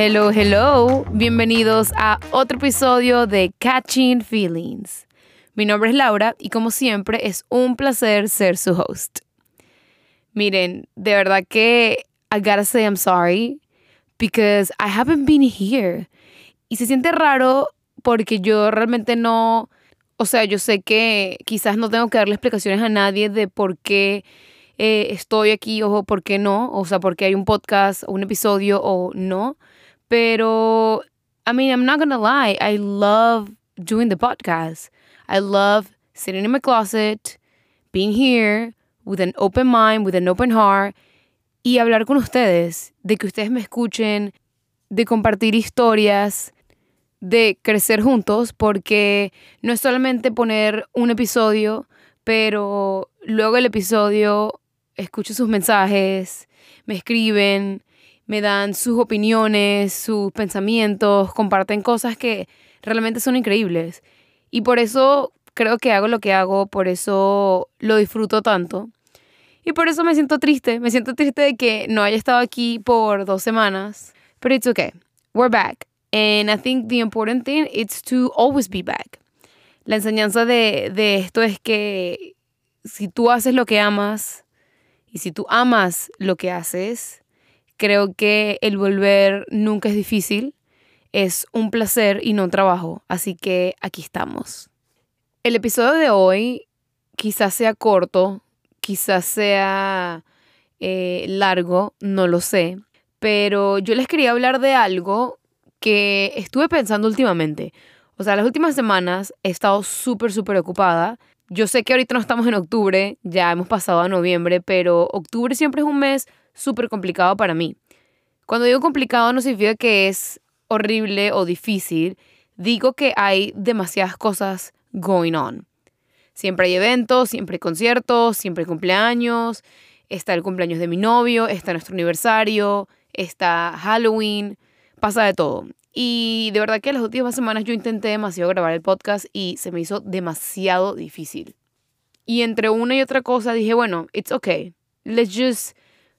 Hello, hello. Bienvenidos a otro episodio de Catching Feelings. Mi nombre es Laura y como siempre es un placer ser su host. Miren, de verdad que I gotta say I'm sorry because I haven't been here. Y se siente raro porque yo realmente no, o sea, yo sé que quizás no tengo que darle explicaciones a nadie de por qué eh, estoy aquí o por qué no, o sea, porque hay un podcast un episodio o no. Pero, I mean, I'm not gonna lie, I love doing the podcast. I love sitting in my closet, being here with an open mind, with an open heart y hablar con ustedes, de que ustedes me escuchen, de compartir historias, de crecer juntos, porque no es solamente poner un episodio, pero luego el episodio escucho sus mensajes, me escriben, me dan sus opiniones, sus pensamientos, comparten cosas que realmente son increíbles. Y por eso creo que hago lo que hago, por eso lo disfruto tanto. Y por eso me siento triste, me siento triste de que no haya estado aquí por dos semanas. Pero it's okay, we're back. And I think the important thing is to always be back. La enseñanza de, de esto es que si tú haces lo que amas y si tú amas lo que haces, creo que el volver nunca es difícil, es un placer y no un trabajo. Así que aquí estamos. El episodio de hoy quizás sea corto, quizás sea eh, largo, no lo sé, pero yo les quería hablar de algo que estuve pensando últimamente. O sea, las últimas semanas he estado súper, súper ocupada. Yo sé que ahorita no estamos en octubre, ya hemos pasado a noviembre, pero octubre siempre es un mes súper complicado para mí. Cuando digo complicado no significa que es horrible o difícil, digo que hay demasiadas cosas going on. Siempre hay eventos, siempre hay conciertos, siempre hay cumpleaños, está el cumpleaños de mi novio, está nuestro aniversario, está Halloween, pasa de todo. Y de verdad que las últimas semanas yo intenté demasiado grabar el podcast y se me hizo demasiado difícil. Y entre una y otra cosa dije, bueno, it's okay. Let's just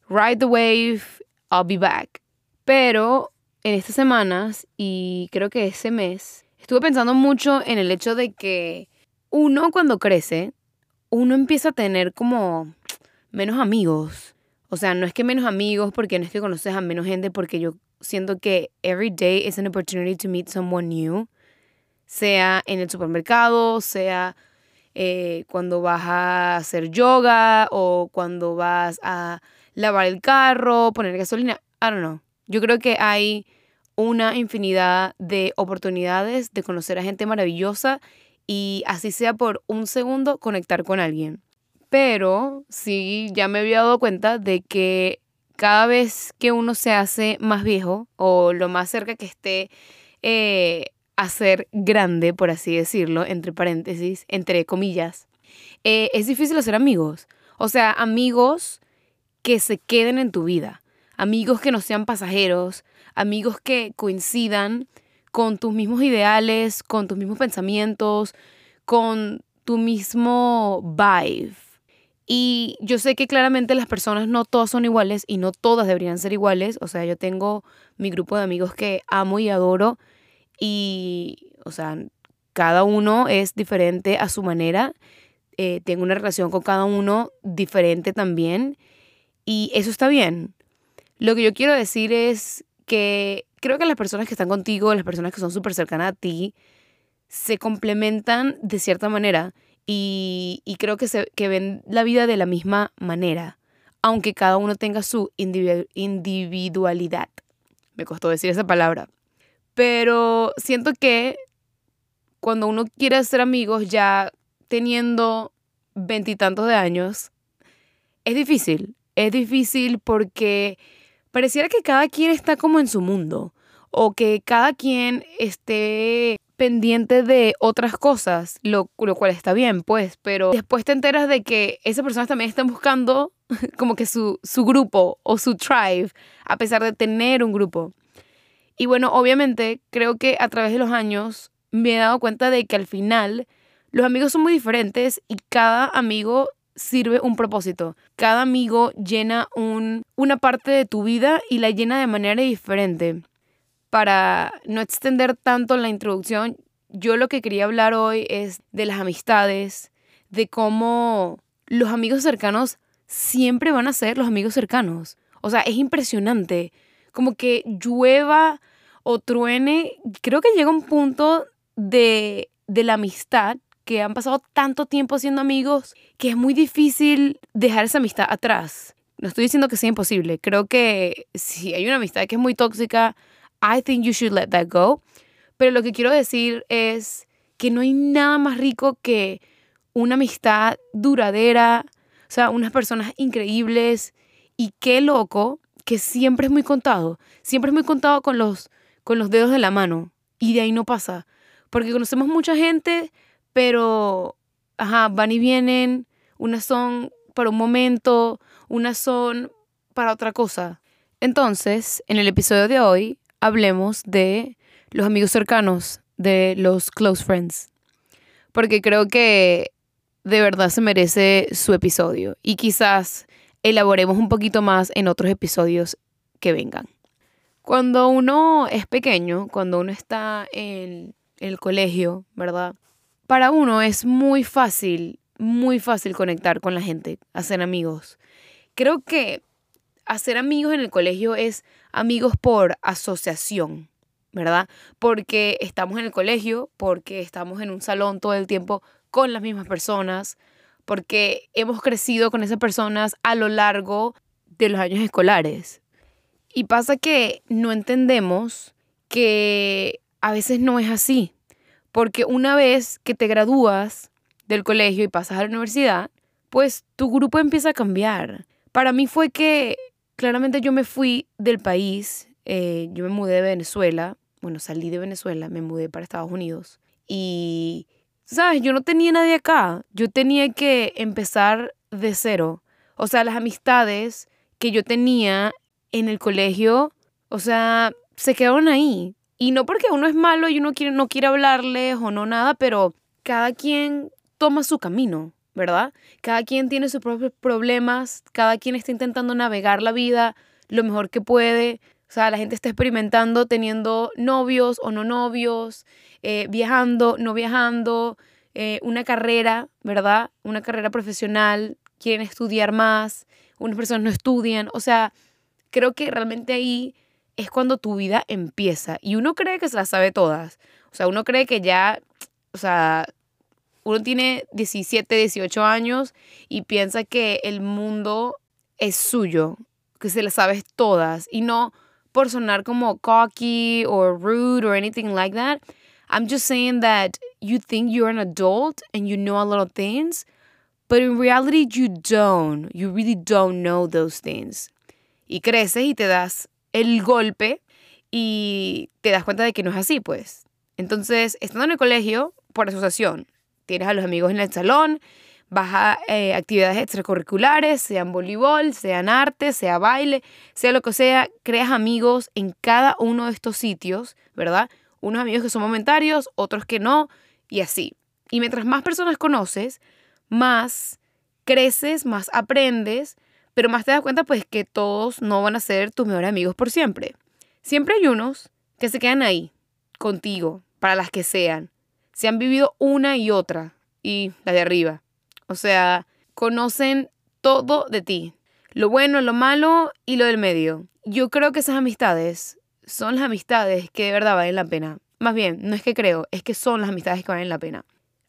ride the wave. I'll be back. Pero en estas semanas y creo que ese mes estuve pensando mucho en el hecho de que uno cuando crece, uno empieza a tener como menos amigos. O sea, no es que menos amigos porque no es que conoces a menos gente porque yo siento que every day is an opportunity to meet someone new, sea en el supermercado, sea eh, cuando vas a hacer yoga o cuando vas a lavar el carro, poner gasolina, I don't know. Yo creo que hay una infinidad de oportunidades de conocer a gente maravillosa y así sea por un segundo conectar con alguien. Pero sí, ya me había dado cuenta de que cada vez que uno se hace más viejo o lo más cerca que esté eh, a ser grande, por así decirlo, entre paréntesis, entre comillas, eh, es difícil hacer amigos. O sea, amigos que se queden en tu vida, amigos que no sean pasajeros, amigos que coincidan con tus mismos ideales, con tus mismos pensamientos, con tu mismo vibe. Y yo sé que claramente las personas no todas son iguales y no todas deberían ser iguales. O sea, yo tengo mi grupo de amigos que amo y adoro y, o sea, cada uno es diferente a su manera. Eh, tengo una relación con cada uno diferente también y eso está bien. Lo que yo quiero decir es que creo que las personas que están contigo, las personas que son súper cercanas a ti, se complementan de cierta manera y, creo que, se, que ven la vida de la misma manera, aunque cada uno tenga su individualidad. Me costó decir esa palabra. Pero siento que cuando uno quiere ser amigos ya teniendo veintitantos de años, es difícil. Es difícil porque pareciera que cada quien está como en su mundo o que cada quien esté pendiente de otras cosas, lo, lo, cual está bien, pues, pero después te enteras de que esas personas también están buscando como que su, su grupo o su tribe, a pesar de tener un grupo. Y bueno, obviamente creo que a través de los años me he dado cuenta de que al final los amigos son muy diferentes y cada amigo sirve un propósito. Cada amigo llena un, una parte de tu vida y la llena de manera diferente. para no extender tanto la introducción, yo lo que quería hablar hoy es de las amistades, de cómo los amigos cercanos siempre van a ser los amigos cercanos. O sea, es impresionante. Como que llueva o truene, creo que llega un punto de, de la amistad que han pasado tanto tiempo siendo amigos que es muy difícil dejar esa amistad atrás. No estoy diciendo que sea imposible. Creo que si hay una amistad que es muy tóxica, I think you should let that go. Pero lo que quiero decir es que no hay nada más rico que una amistad duradera, o sea, unas personas increíbles y qué loco que siempre es muy contado, siempre es muy contado con los, con los dedos de la mano y de ahí no pasa, porque conocemos mucha gente, pero, ajá, van y vienen, unas son para un momento, unas son para otra cosa. Entonces, en el episodio de hoy, hablemos de los amigos cercanos, de los close friends, porque creo que de verdad se merece su episodio y quizás elaboremos un poquito más en otros episodios que vengan. Cuando uno es pequeño, cuando uno está en el colegio, ¿verdad? Para uno es muy fácil, muy fácil conectar con la gente, hacer amigos. Creo que hacer amigos en el colegio es amigos por asociación, ¿verdad? Porque estamos en el colegio, porque estamos en un salón todo el tiempo con las mismas personas, porque hemos crecido con esas personas a lo largo de los años escolares. Y pasa que no entendemos que a veces no es así, porque una vez que te gradúas del colegio y pasas a la universidad, pues tu grupo empieza a cambiar. Para mí fue que claramente yo me fui del país, eh, yo me mudé de Venezuela, bueno, salí de Venezuela, me mudé para Estados Unidos y ¿sabes? Yo no tenía nadie acá. Yo tenía que empezar de cero. O sea, las amistades que yo tenía en el colegio, o sea, se quedaron ahí. Y no porque uno es malo y uno quiere, no quiere hablarles o no nada, pero cada quien toma su camino, ¿verdad? Cada quien tiene sus propios problemas, cada quien está intentando navegar la vida lo mejor que puede. O sea, la gente está experimentando teniendo novios o no novios, eh, viajando, no viajando, eh, una carrera, ¿verdad? Una carrera profesional, quieren estudiar más, unas personas no estudian. O sea, creo que realmente ahí es cuando tu vida empieza. Y uno cree que se las sabe todas. O sea, uno cree que ya, o sea, uno tiene 17, 18 años y piensa que el mundo es suyo, que se las sabe todas. Y no por sonar como cocky or rude or anything like that. I'm just saying that you think you're an adult and you know a lot of things, but in reality you don't. You really don't know those things. Y creces y te das el golpe y te das cuenta de que no es así, pues. Entonces, estando en el colegio, por asociación, tienes a los amigos en el salón, vas a eh, actividades extracurriculares, sean voleibol, sean arte, sea baile, sea lo que sea, creas amigos en cada uno de estos sitios, ¿verdad? Unos amigos que son momentarios, otros que no, y así. Y mientras más personas conoces, más creces, más aprendes, pero más te das cuenta pues que todos no van a ser tus mejores amigos por siempre. Siempre hay unos que se quedan ahí, contigo, para las que sean. Se han vivido una y otra, y la de arriba. O sea, conocen todo de ti. Lo bueno, lo malo y lo del medio. Yo creo que esas amistades son las amistades que de verdad valen la pena. Más bien, no es que creo, es que son las amistades que valen la pena.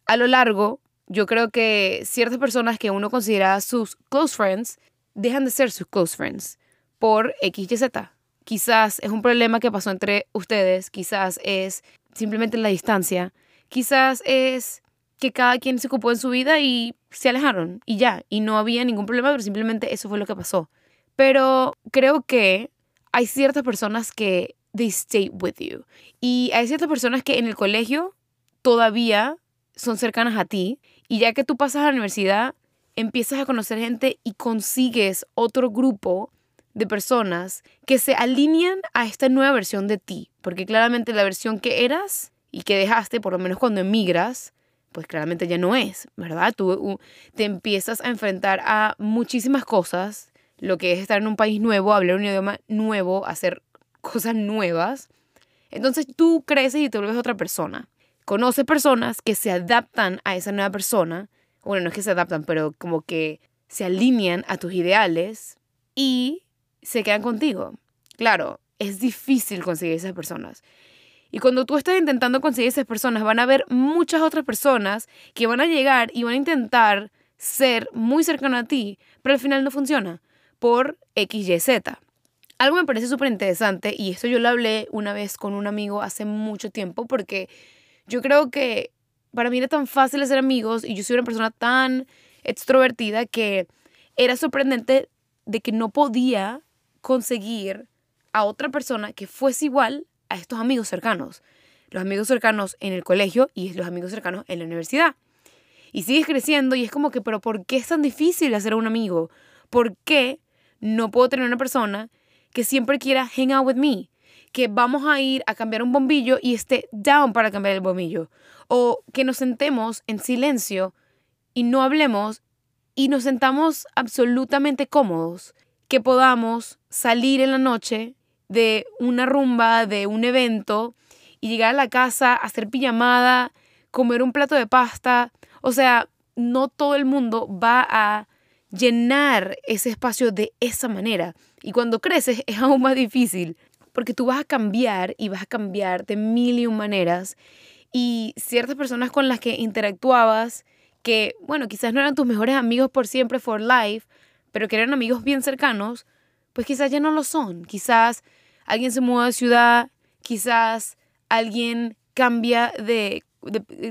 A lo largo, yo creo que ciertas personas que uno considera sus close friends dejan de ser sus close friends por X y Z. Quizás es un problema que pasó entre ustedes, quizás es simplemente la distancia, quizás es que cada quien se ocupó en su vida y se alejaron y ya, y no había ningún problema, pero simplemente eso fue lo que pasó. Pero creo que hay ciertas personas que they stay with you y hay ciertas personas que en el colegio todavía son cercanas a ti y ya que tú pasas a la universidad empiezas a conocer gente y consigues otro grupo de personas que se alinean a esta nueva versión de ti, porque claramente la versión que eras y que dejaste, por lo menos cuando emigras, pues claramente ya no es, ¿verdad? Tú te empiezas a enfrentar a muchísimas cosas, lo que es estar en un país nuevo, hablar un idioma nuevo, hacer cosas nuevas. Entonces tú creces y te vuelves otra persona. Conoces personas que se adaptan a esa nueva persona. Bueno, no es que se adaptan, pero como que se alinean a tus ideales y se quedan contigo. Claro, es difícil conseguir esas personas. Y cuando tú estás intentando conseguir esas personas, van a haber muchas otras personas que van a llegar y van a intentar ser muy cercano a ti, pero al final no funciona por X, Y, Z. Algo me parece súper interesante y esto yo lo hablé una vez con un amigo hace mucho tiempo porque yo creo que para mí era tan fácil hacer amigos y yo soy una persona tan extrovertida que era sorprendente de que no podía conseguir a otra persona que fuese igual a estos amigos cercanos. Los amigos cercanos en el colegio y los amigos cercanos en la universidad. Y sigues creciendo y es como que, pero ¿por qué es tan difícil hacer un amigo? ¿Por qué no puedo tener una persona que siempre quiera hang out with me? Que vamos a ir a cambiar un bombillo y esté down para cambiar el bombillo. O que nos sentemos en silencio y no hablemos y nos sentamos absolutamente cómodos. Que podamos salir en la noche de una rumba, de un evento y llegar a la casa, hacer pijamada, comer un plato de pasta. O sea, no todo el mundo va a llenar ese espacio de esa manera. Y cuando creces es aún más difícil, porque tú vas a cambiar y vas a cambiar de mil y un maneras. Y ciertas personas con las que interactuabas, que, bueno, quizás no eran tus mejores amigos por siempre, for life, pero que eran amigos bien cercanos, pues quizás ya no lo son. Quizás alguien se muda de ciudad, quizás alguien cambia de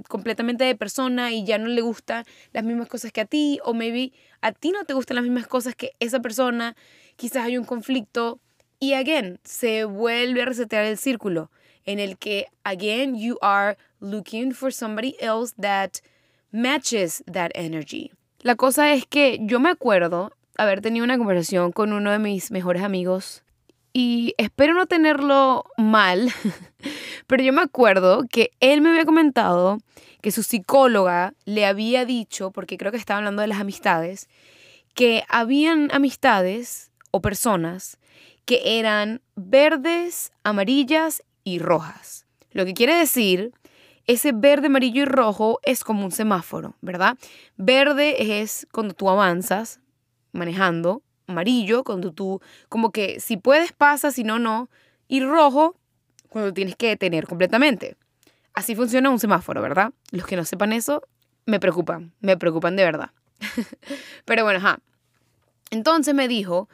completamente de persona y ya no le gustan las mismas cosas que a ti, o maybe a ti no te gustan las mismas cosas que esa persona, quizás hay un conflicto y again, se vuelve a resetear el círculo en el que again you are looking for somebody else that matches that energy. La cosa es que yo me acuerdo haber tenido una conversación con uno de mis mejores amigos y espero no tenerlo mal, pero yo me acuerdo que él me había comentado que su psicóloga le había dicho, porque creo que estaba hablando de las amistades, que habían amistades o personas que eran verdes, amarillas y rojas. Lo que quiere decir, ese verde, amarillo y rojo es como un semáforo, ¿verdad? Verde es cuando tú avanzas manejando, amarillo, cuando tú, como que si puedes pasa, si no, no. Y rojo, cuando tienes que detener completamente. Así funciona un semáforo, ¿verdad? Los que no sepan eso, me preocupan, me preocupan de verdad. Pero bueno, ajá. Entonces me dijo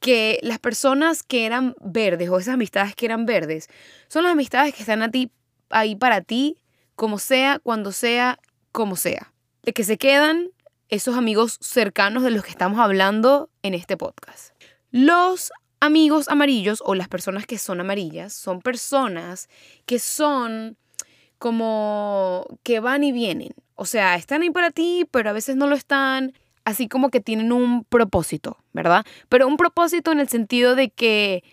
que las personas que eran verdes o esas amistades que eran verdes son las amistades que están a ti, ahí para ti, como sea, cuando sea, como sea. De que se quedan esos amigos cercanos de los que estamos hablando en este podcast. Los amigos amarillos o las personas que son amarillas son personas que son como que van y vienen. O sea, están ahí para ti, pero a veces no lo están. Así como que tienen un propósito, ¿verdad? Pero un propósito en el sentido de que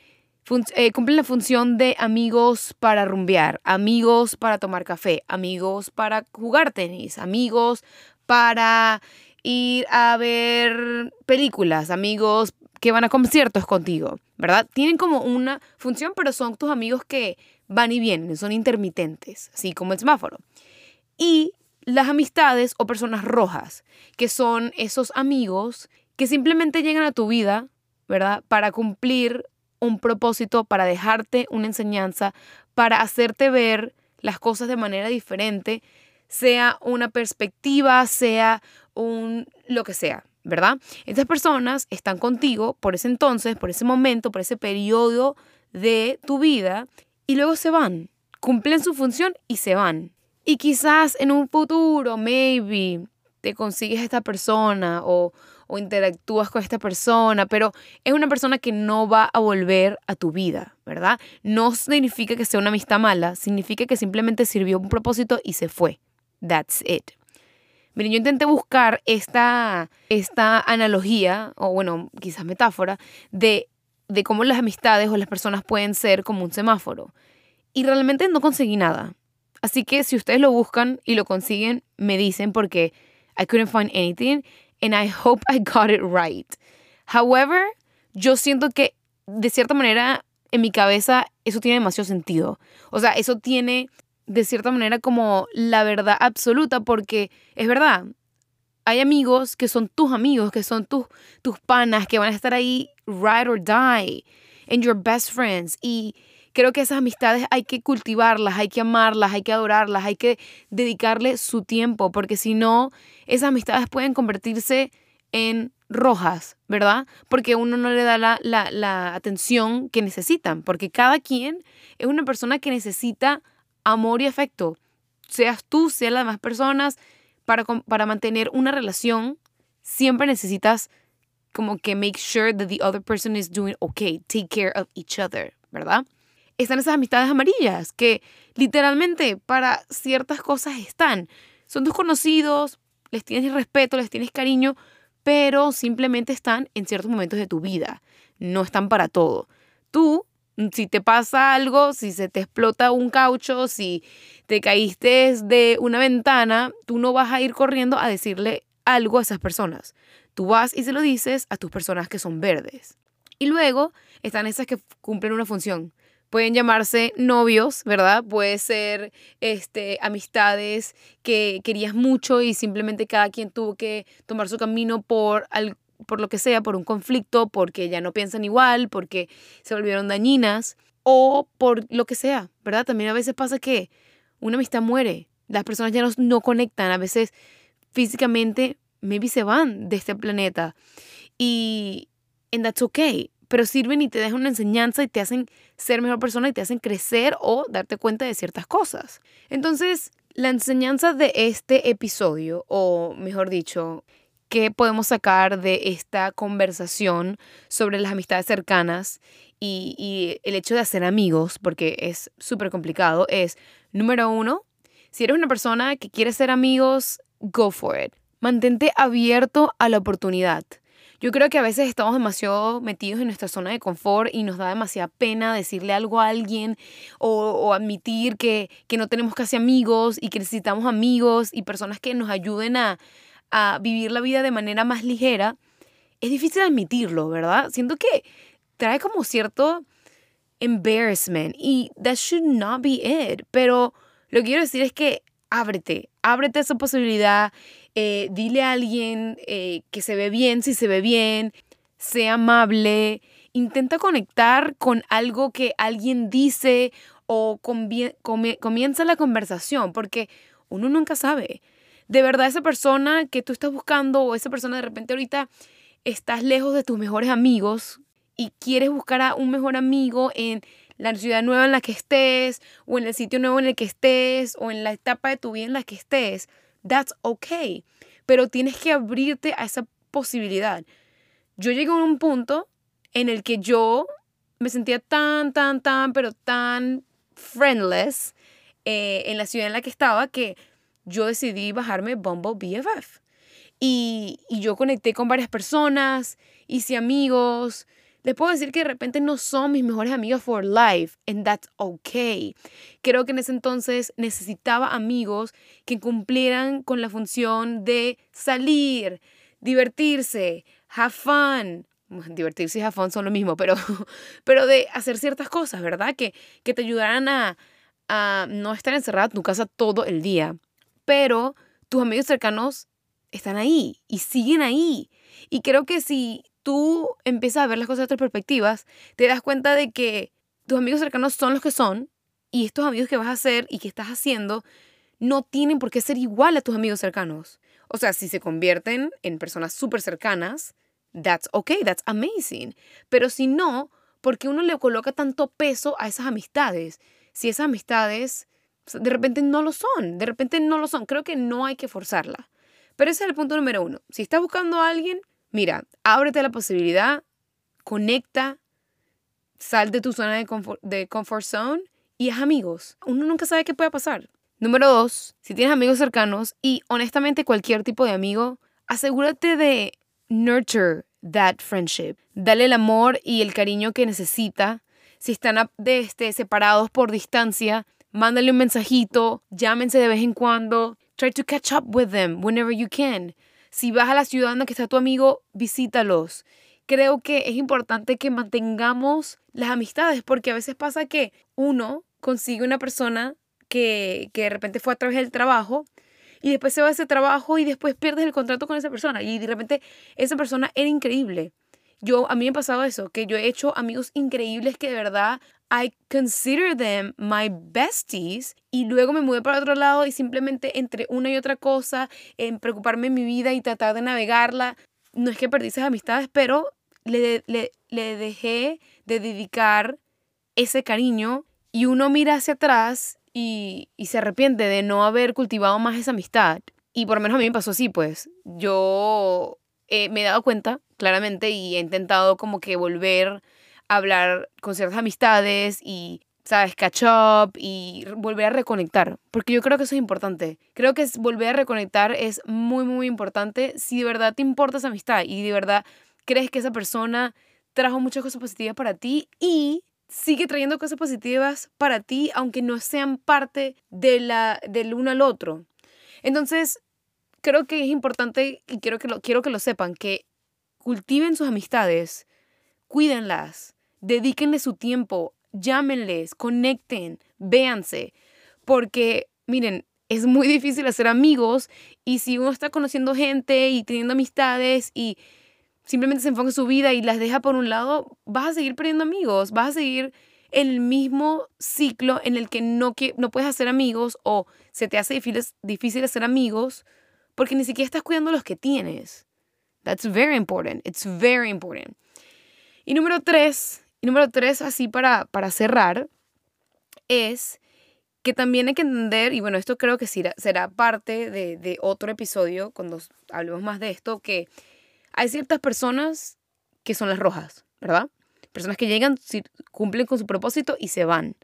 eh, cumplen la función de amigos para rumbear, amigos para tomar café, amigos para jugar tenis, amigos para ir a ver películas, amigos que van a conciertos contigo, ¿verdad? Tienen como una función, pero son tus amigos que van y vienen, son intermitentes, así como el semáforo. Y las amistades o personas rojas, que son esos amigos que simplemente llegan a tu vida, ¿verdad? Para cumplir un propósito, para dejarte una enseñanza, para hacerte ver las cosas de manera diferente, sea una perspectiva, sea un lo que sea, ¿verdad? Estas personas están contigo por ese entonces, por ese momento, por ese periodo de tu vida y luego se van, cumplen su función y se van. Y quizás en un futuro, maybe, te consigues esta persona o, o interactúas con esta persona, pero es una persona que no va a volver a tu vida, ¿verdad? No significa que sea una amistad mala, significa que simplemente sirvió un propósito y se fue. That's it. Miren, yo intenté buscar esta, esta analogía, o bueno, quizás metáfora, de, de cómo las amistades o las personas pueden ser como un semáforo. Y realmente no conseguí nada. Así que si ustedes lo buscan y lo consiguen, me dicen porque I couldn't find anything and I hope I got it right. However, yo siento que de cierta manera en mi cabeza eso tiene demasiado sentido. O sea, eso tiene de cierta manera como la verdad absoluta porque es verdad. Hay amigos que son tus amigos, que son tus, tus panas, que van a estar ahí ride or die, and your best friends. Y creo que esas amistades hay que cultivarlas, hay que amarlas, hay que adorarlas, hay que dedicarle su tiempo, porque si no, esas amistades pueden convertirse en rojas, ¿verdad? Porque uno no le da la, la, atención que necesitan, porque cada quien es una persona que necesita amor y afecto, seas tú, sean las demás personas, para, para mantener una relación, siempre necesitas como que make sure that the other person is doing okay, take care of each other, ¿verdad? Están esas amistades amarillas que literalmente para ciertas cosas están. Son desconocidos, les tienes respeto, les tienes cariño, pero simplemente están en ciertos momentos de tu vida, no están para todo. Tú, si te pasa algo, si se te explota un caucho, si te caíste de una ventana, tú no vas a ir corriendo a decirle algo a esas personas. Tú vas y se lo dices a tus personas que son verdes. Y luego están esas que cumplen una función pueden llamarse novios, ¿verdad? Puede ser este, amistades que querías mucho y simplemente cada quien tuvo que tomar su camino por, por lo que sea, por un conflicto, porque ya no piensan igual, porque se volvieron dañinas o por lo que sea, ¿verdad? También a veces pasa que una amistad muere, las personas ya no, no conectan, a veces físicamente, maybe se van de este planeta y and that's okay pero sirven y te dejan una enseñanza y te hacen ser mejor persona y te hacen crecer o darte cuenta de ciertas cosas. Entonces, la enseñanza de este episodio, o mejor dicho, ¿qué podemos sacar de esta conversación sobre las amistades cercanas y, y el hecho de hacer amigos, porque es súper complicado, es, número uno, si eres una persona que quiere ser amigos, go for it. Mantente abierto a la oportunidad. Yo creo que a veces estamos demasiado metidos en nuestra zona de confort y nos da demasiada pena decirle algo a alguien o, admitir que, no tenemos casi amigos y que necesitamos amigos y personas que nos ayuden a, a vivir la vida de manera más ligera. Es difícil admitirlo, ¿verdad? Siento que trae como cierto embarrassment y that should not be it. Pero lo que quiero decir es que ábrete, ábrete a esa posibilidad eh, dile a alguien eh, que se ve bien si se ve bien, sea amable, intenta conectar con algo que alguien dice o comienza la conversación, porque uno nunca sabe. De verdad, esa persona que tú estás buscando o esa persona de repente ahorita estás lejos de tus mejores amigos y quieres buscar a un mejor amigo en la ciudad nueva en la que estés o en el sitio nuevo en el que estés o en la etapa de tu vida en la que estés that's okay. Pero tienes que abrirte a esa posibilidad. Yo llegué a un punto en el que yo me sentía tan, tan, tan, pero tan friendless eh, en la ciudad en la que estaba que yo decidí bajarme Bumble BFF. Y, y yo conecté con varias personas, hice amigos, les puedo decir que de repente no son mis mejores amigos for life, and that's okay. Creo que en ese entonces necesitaba amigos que cumplieran con la función de salir, divertirse, have fun. Divertirse y have fun son lo mismo, pero, pero de hacer ciertas cosas, ¿verdad? Que, que te ayudaran a, a no estar encerrado en tu casa todo el día. Pero tus amigos cercanos están ahí y siguen ahí. Y creo que si tú empiezas a ver las cosas de otras perspectivas, te das cuenta de que tus amigos cercanos son los que son y estos amigos que vas a hacer y que estás haciendo no tienen por qué ser igual a tus amigos cercanos. O sea, si se convierten en personas súper cercanas, that's okay, that's amazing. Pero si no, ¿por qué uno le coloca tanto peso a esas amistades? Si esas amistades de repente no lo son, de repente no lo son. Creo que no hay que forzarla. Pero ese es el punto número uno. Si estás buscando a alguien, Mira, ábrete la posibilidad, conecta, sal de tu zona de comfort, de comfort zone y haz amigos. Uno nunca sabe qué puede pasar. Número dos, si tienes amigos cercanos y honestamente cualquier tipo de amigo, asegúrate de nurture that friendship. Dale el amor y el cariño que necesita. Si están de este, separados por distancia, mándale un mensajito, llámense de vez en cuando. Try to catch up with them whenever you can. Si vas a la ciudad donde está tu amigo, visítalos. creo que es importante que mantengamos las amistades, porque a veces pasa que uno consigue una persona que, que de repente fue a través del trabajo y después se va a ese trabajo y después pierdes el contrato con esa persona y de repente esa persona era increíble. Yo, a mí me ha pasado eso, que yo he hecho amigos increíbles que de verdad I consider them my besties y luego me mudé para otro lado y simplemente entre una y otra cosa, en preocuparme en mi vida y tratar de navegarla, no es que perdí esas amistades, pero le, le, le dejé de dedicar ese cariño y uno mira hacia atrás y, y se arrepiente de no haber cultivado más esa amistad. Y por lo menos a mí me pasó así, pues. Yo eh, me he dado cuenta, claramente, y he intentado como que volver a hablar con ciertas amistades y, ¿sabes? Catch up y volver a reconectar. Porque yo creo que eso es importante. Creo que volver a reconectar es muy, muy importante si de verdad te importa esa amistad y de verdad crees que esa persona trajo muchas cosas positivas para ti y sigue trayendo cosas positivas para ti, aunque no sean parte de la, del uno al otro. Entonces, creo que es importante y quiero que lo, quiero que lo sepan, que cultiven sus amistades, cuídenlas, dedíquenle su tiempo, llámenles, conecten, véanse, porque miren, es muy difícil hacer amigos y si uno está conociendo gente y teniendo amistades y simplemente se enfoca en su vida y las deja por un lado, vas a seguir perdiendo amigos, vas a seguir en el mismo ciclo en el que no, no puedes hacer amigos o se te hace difícil, difícil hacer amigos porque ni siquiera estás cuidando los que tienes. That's very important. It's very important. Y número tres, y número tres, así para, para cerrar, es que también hay que entender, y bueno, esto creo que será, será parte de, de otro episodio cuando hablemos más de esto, que hay ciertas personas que son las rojas, ¿verdad? Personas que llegan, cumplen con su propósito y se van.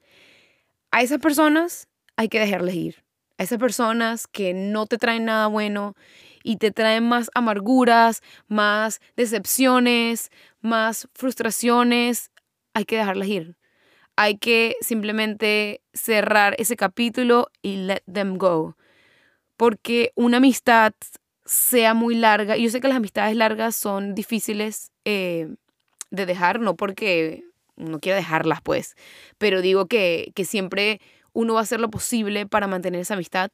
A esas personas hay que dejarles ir. A esas personas que no te traen nada bueno y te traen más amarguras, más decepciones, más frustraciones, hay que dejarlas ir. Hay que simplemente cerrar ese capítulo y let them go. Porque una amistad sea muy larga. Yo sé que las amistades largas son difíciles eh, de dejar, no porque no quiera dejarlas, pues, pero digo que, que siempre uno va a hacer lo posible para mantener esa amistad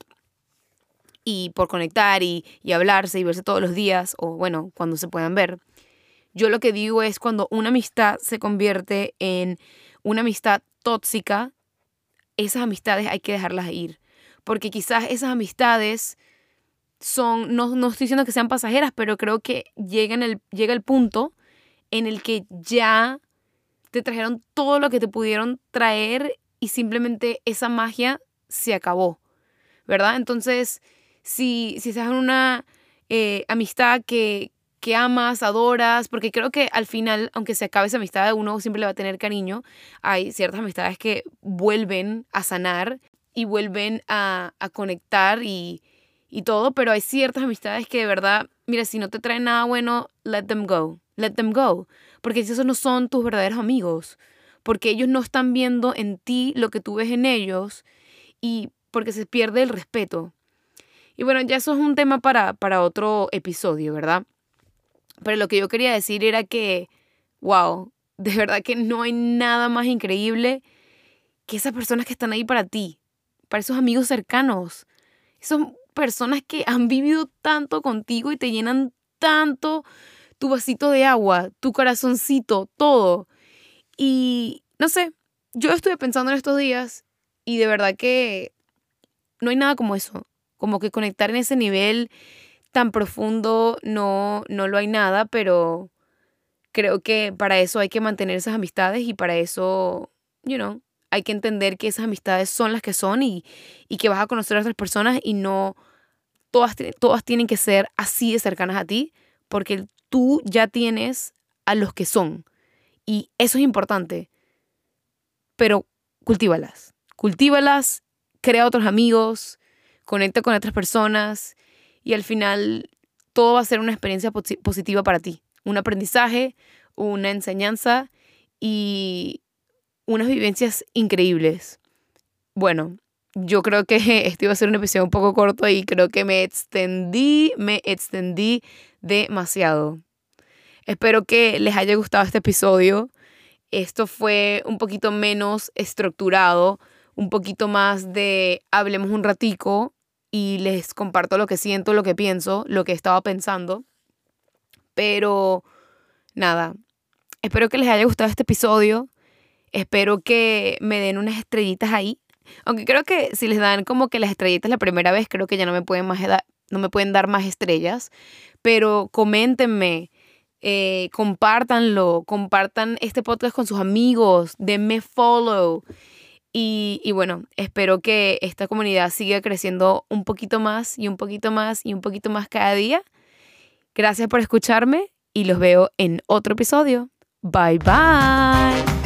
y por conectar y, y hablarse y verse todos los días o bueno, cuando se puedan ver. Yo lo que digo es cuando una amistad se convierte en una amistad tóxica, esas amistades hay que dejarlas ir. Porque quizás esas amistades son, no, no estoy diciendo que sean pasajeras, pero creo que llega, el, llega el punto en el que ya te trajeron todo lo que te pudieron traer y simplemente esa magia se acabó, ¿verdad? Entonces, si, si estás en una eh, amistad que, que amas, adoras, porque creo que al final, aunque se acabe esa amistad, uno siempre le va a tener cariño, hay ciertas amistades que vuelven a sanar y vuelven a, a conectar y, y todo, pero hay ciertas amistades que de verdad, mira, si no te traen nada bueno, let them go, let them go, porque si esos no son tus verdaderos amigos, porque ellos no están viendo en ti lo que tú ves en ellos y porque se pierde el respeto. Y bueno, ya eso es un tema para, para otro episodio, ¿verdad? Pero lo que yo quería decir era que, wow, de verdad que no hay nada más increíble que esas personas que están ahí para ti, para esos amigos cercanos, esos personas que han vivido tanto contigo y te llenan tanto tu vasito de agua, tu corazoncito, todo. Y no sé, yo estuve pensando en estos días y de verdad que no hay nada como eso, como que conectar en ese nivel tan profundo no no lo hay nada, pero creo que para eso hay que mantener esas amistades y para eso, you know, hay que entender que esas amistades son las que son y, y que vas a conocer a otras personas y no todas, todas tienen que ser así de cercanas a ti, porque tú ya tienes a los que son. Y eso es importante. Pero cultívalas. Cultívalas, crea otros amigos, conecta con otras personas y al final todo va a ser una experiencia positiva para ti. Un aprendizaje, una enseñanza y unas vivencias increíbles. Bueno, yo creo que este iba a ser un episodio un poco corto y creo que me extendí, me extendí demasiado. Espero que les haya gustado este episodio. Esto fue un poquito menos estructurado, un poquito más de hablemos un ratico y les comparto lo que siento, lo que pienso, lo que estaba pensando. Pero nada, espero que les haya gustado este episodio. Espero que me den unas estrellitas ahí. Aunque creo que si les dan como que las estrellitas la primera vez, creo que ya no me pueden, más no me pueden dar más estrellas. Pero coméntenme, eh, compártanlo, compartan este podcast con sus amigos, denme follow. Y, bueno, espero que esta comunidad siga creciendo un poquito más y un poquito más y un poquito más cada día. Gracias por escucharme y los veo en otro episodio. Bye bye.